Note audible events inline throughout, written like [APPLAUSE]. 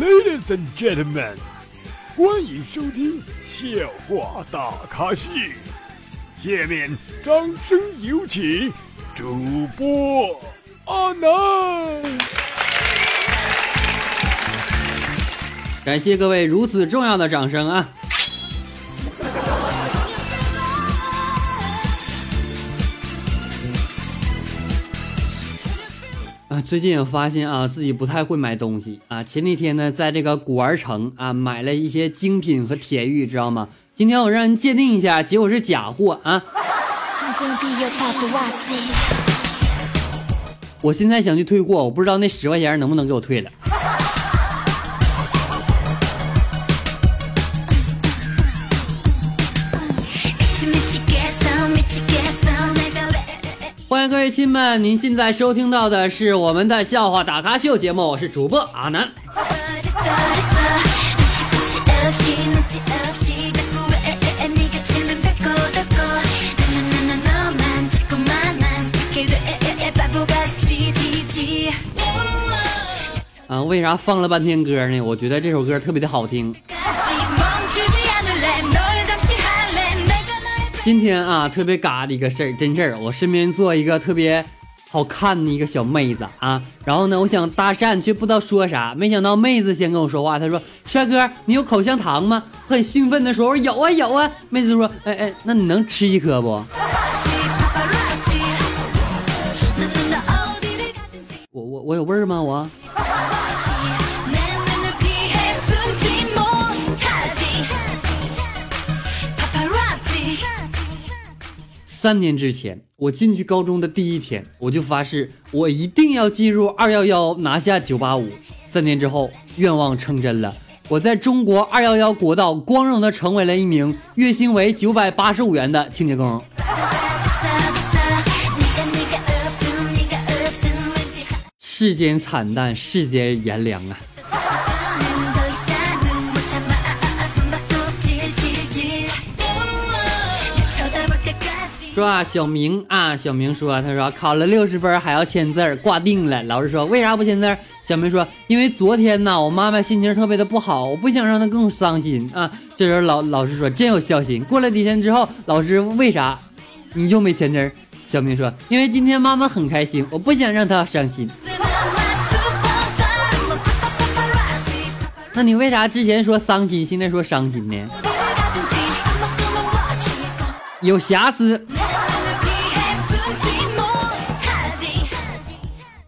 Ladies and gentlemen，欢迎收听笑话大咖秀。下面掌声有请主播阿南。感谢各位如此重要的掌声啊！啊，最近我发现啊，自己不太会买东西啊。前几天呢，在这个古玩城啊，买了一些精品和铁玉，知道吗？今天我让人鉴定一下，结果是假货啊！我现在想去退货，我不知道那十块钱能不能给我退了。亲们，您现在收听到的是我们的笑话打卡秀节目，我是主播阿南。啊，为啥放了半天歌呢？我觉得这首歌特别的好听。今天啊，特别嘎的一个事儿，真事儿，我身边坐一个特别好看的一个小妹子啊，然后呢，我想搭讪，却不知道说啥，没想到妹子先跟我说话，她说：“帅哥，你有口香糖吗？”很兴奋的说：“有啊，有啊。”妹子说：“哎哎，那你能吃一颗不？” [LAUGHS] 我我我有味儿吗？我。三年之前，我进去高中的第一天，我就发誓，我一定要进入二幺幺，拿下九八五。三年之后，愿望成真了，我在中国二幺幺国道光荣的成为了一名月薪为九百八十五元的清洁工。世间惨淡，世间炎凉啊！说啊，小明啊，小明说，他说考了六十分还要签字，挂定了。老师说为啥不签字？小明说，因为昨天呢，我妈妈心情特别的不好，我不想让她更伤心啊。这时候老老师说真有孝心。过了几天之后，老师为啥你又没签字？小明说，因为今天妈妈很开心，我不想让她伤心。那你为啥之前说伤心，现在说伤心呢？有瑕疵。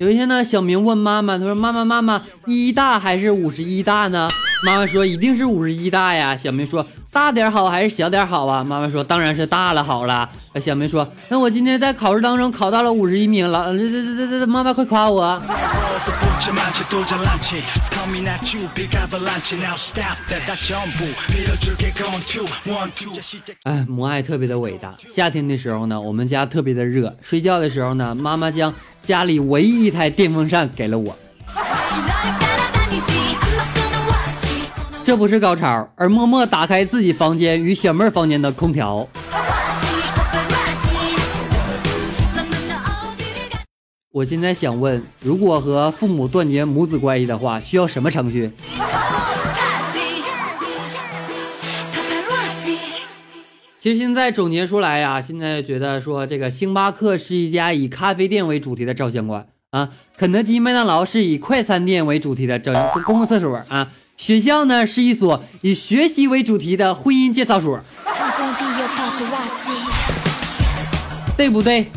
有一天呢，小明问妈妈：“他说妈妈，妈妈，一大还是五十一大呢？”妈妈说：“一定是五十一大呀。”小明说：“大点好还是小点好啊？”妈妈说：“当然是大了好了。”小明说：“那我今天在考试当中考到了五十一名了，这这这这这，妈妈快夸我！”哎，母爱特别的伟大。夏天的时候呢，我们家特别的热，睡觉的时候呢，妈妈将家里唯一一台电风扇给了我。这不是高潮，而默默打开自己房间与小妹房间的空调。我现在想问，如果和父母断绝母子关系的话，需要什么程序？其实现在总结出来呀，现在觉得说这个星巴克是一家以咖啡店为主题的照相馆啊，肯德基、麦当劳是以快餐店为主题的照公共厕所啊，学校呢是一所以学习为主题的婚姻介绍所，对不对？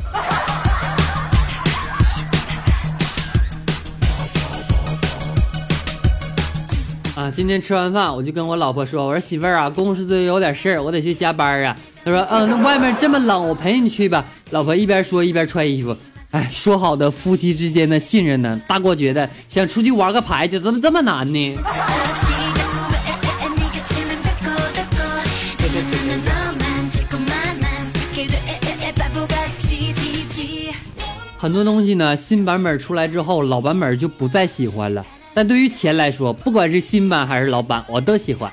今天吃完饭我就跟我老婆说，我说媳妇儿啊，公司有点事儿，我得去加班啊。她说，嗯，那外面这么冷，我陪你去吧。老婆一边说一边穿衣服。哎，说好的夫妻之间的信任呢？大过觉得想出去玩个牌，就怎么这么难呢？很多东西呢，新版本出来之后，老版本就不再喜欢了。但对于钱来说，不管是新版还是老版，我都喜欢。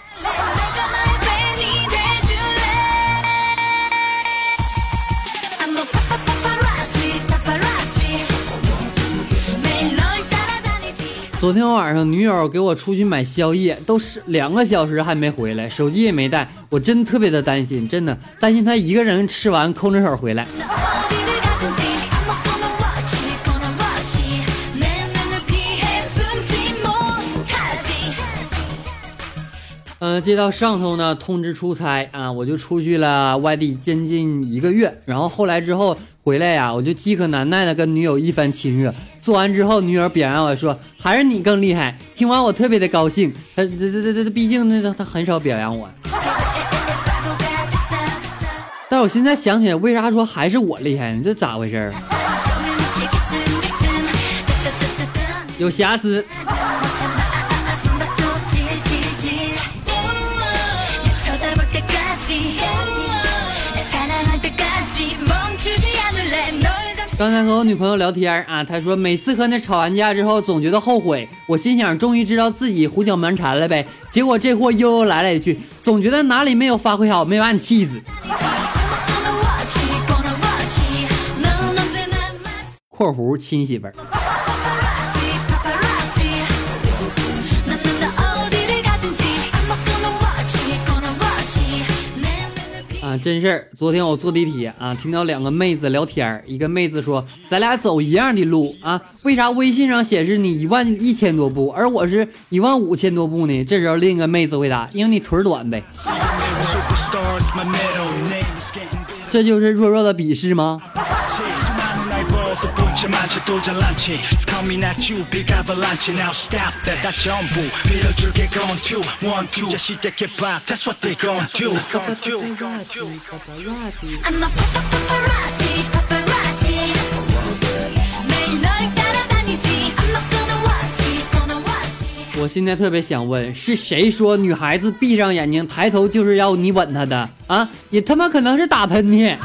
昨天晚上女友给我出去买宵夜，都是两个小时还没回来，手机也没带，我真特别的担心，真的担心她一个人吃完空着手回来。嗯，接到上头呢通知出差啊，我就出去了外地将近一个月，然后后来之后回来呀，我就饥渴难耐的跟女友一番亲热，做完之后，女友表扬我说还是你更厉害，听完我特别的高兴，他这这这这毕竟那他很少表扬我，但我现在想起来，为啥说还是我厉害呢？这咋回事？有瑕疵。刚才和我女朋友聊天啊，她说每次和那吵完架之后，总觉得后悔。我心想，终于知道自己胡搅蛮缠了呗。结果这货悠悠来了一句，总觉得哪里没有发挥好，没把你气死。括弧亲媳妇儿。真事儿，昨天我坐地铁啊，听到两个妹子聊天儿一个妹子说：“咱俩走一样的路啊，为啥微信上显示你一万一千多步，而我是一万五千多步呢？”这时候另一个妹子回答：“因为你腿短呗。”这就是弱弱的鄙视吗？我现在特别想问，是谁说女孩子闭上眼睛抬头就是要你吻她的？啊？也他妈可能是打喷嚏。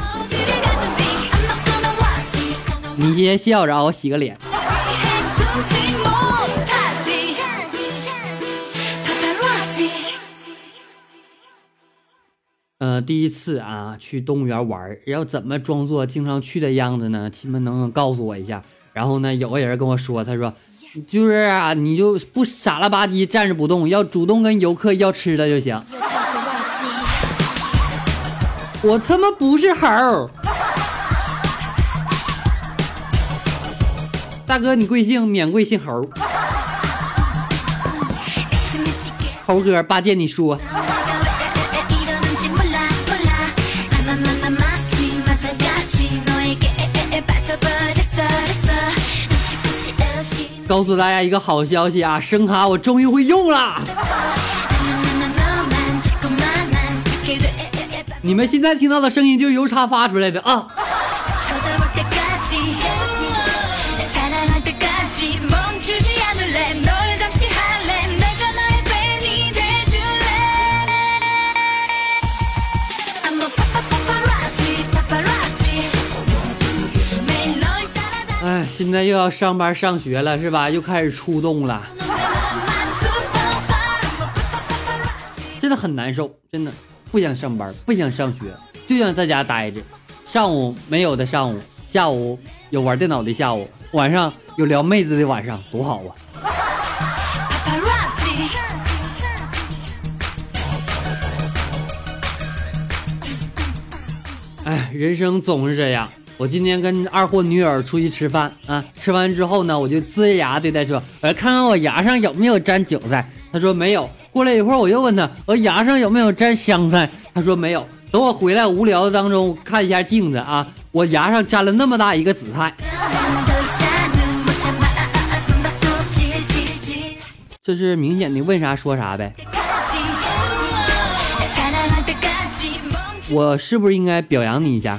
你先笑着啊，我洗个脸。呃，第一次啊去动物园玩，要怎么装作经常去的样子呢？亲们能不能告诉我一下？然后呢，有个人跟我说，他说，就是啊，你就不傻了吧唧站着不动，要主动跟游客要吃的就行。我他妈不是猴。大哥，你贵姓？免贵姓猴。猴哥，八戒，你说。告诉大家一个好消息啊，声卡我终于会用了。你们现在听到的声音就是邮差发出来的啊。现在又要上班上学了，是吧？又开始出动了，真的很难受，真的不想上班，不想上学，就想在家待着。上午没有的上午，下午有玩电脑的下午，晚上有撩妹子的晚上，多好啊！哎，人生总是这样。我今天跟二货女友出去吃饭啊，吃完之后呢，我就呲牙对她说：“我要看看我牙上有没有沾韭菜。”她说没有。过了一会儿，我又问她：“我牙上有没有沾香菜？”她说没有。等我回来无聊的当中看一下镜子啊，我牙上沾了那么大一个紫菜。这是明显的问啥说啥呗。我是不是应该表扬你一下？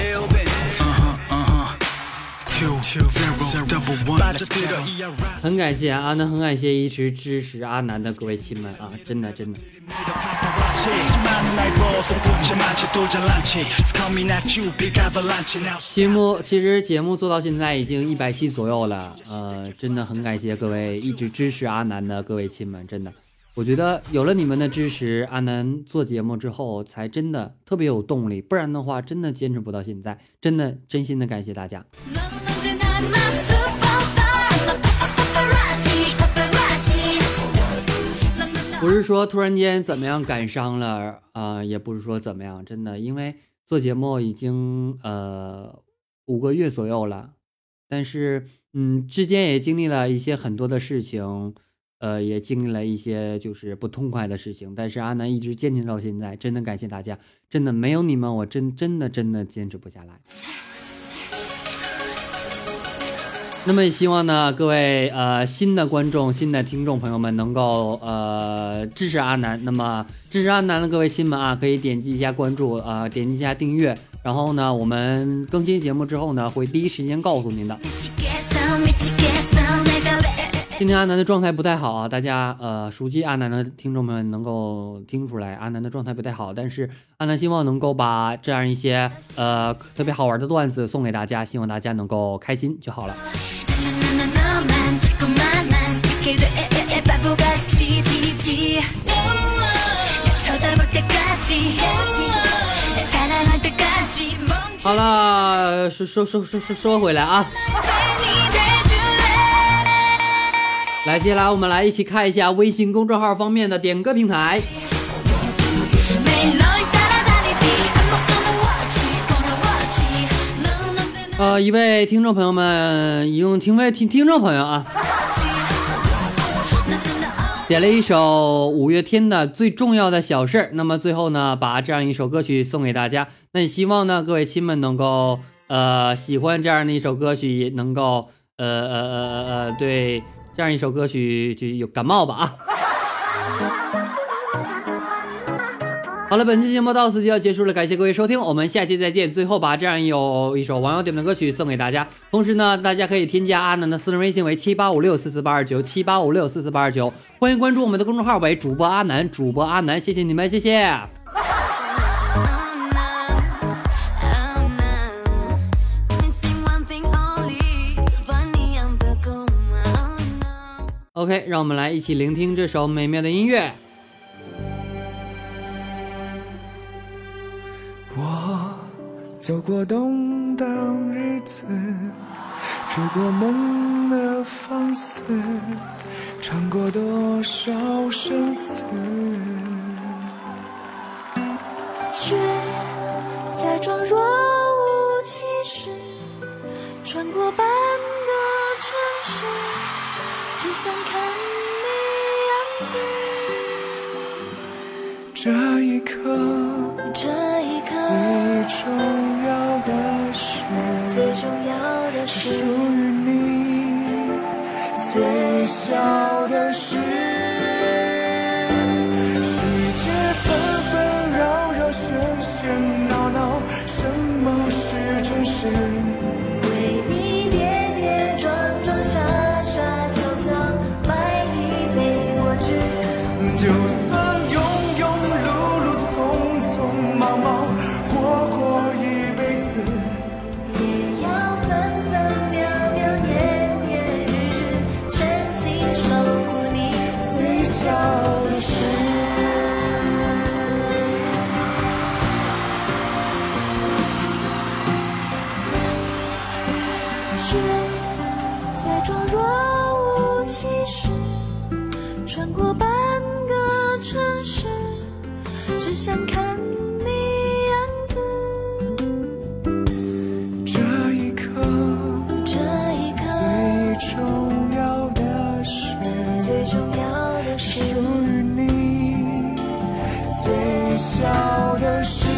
很感谢阿南，很感谢一直支持阿南的各位亲们啊，真的真的。节目其实节目做到现在已经一百期左右了，呃，真的很感谢各位一直支持阿南的各位亲们，真的。我觉得有了你们的支持，阿南做节目之后才真的特别有动力，不然的话真的坚持不到现在。真的真心的感谢大家。不是说突然间怎么样感伤了啊，也不是说怎么样，真的，因为做节目已经呃五个月左右了，但是嗯之间也经历了一些很多的事情。呃，也经历了一些就是不痛快的事情，但是阿南一直坚持到现在，真的感谢大家，真的没有你们，我真真的真的坚持不下来。那么也希望呢，各位呃新的观众、新的听众朋友们能够呃支持阿南。那么支持阿南的各位亲们啊，可以点击一下关注啊，点击一下订阅，然后呢，我们更新节目之后呢，会第一时间告诉您的。今天阿南的状态不太好啊，大家呃熟悉阿南的听众们能够听出来，阿南的状态不太好。但是阿南希望能够把这样一些呃特别好玩的段子送给大家，希望大家能够开心就好了。好了，说说说说说说回来啊。来，接下来我们来一起看一下微信公众号方面的点歌平台。呃，一位听众朋友们，一共听位听听众朋友啊，[LAUGHS] 点了一首五月天的最重要的小事那么最后呢，把这样一首歌曲送给大家。那也希望呢，各位亲们能够呃喜欢这样的一首歌曲，能够呃呃呃呃呃对。这样一首歌曲就有感冒吧啊！[LAUGHS] 好了，本期节目到此就要结束了，感谢各位收听，我们下期再见。最后把这样有一首网友点的歌曲送给大家，同时呢，大家可以添加阿南的私人微信为七八五六四四八二九七八五六四四八二九，欢迎关注我们的公众号为主播阿南，主播阿南，谢谢你们，谢谢。OK，让我们来一起聆听这首美妙的音乐。我走过动荡日子，追过梦的放肆，尝过多少生死，却假装若想看你样子。这一刻，这一刻，最重要的事，最重要的是，属于你最小微笑的说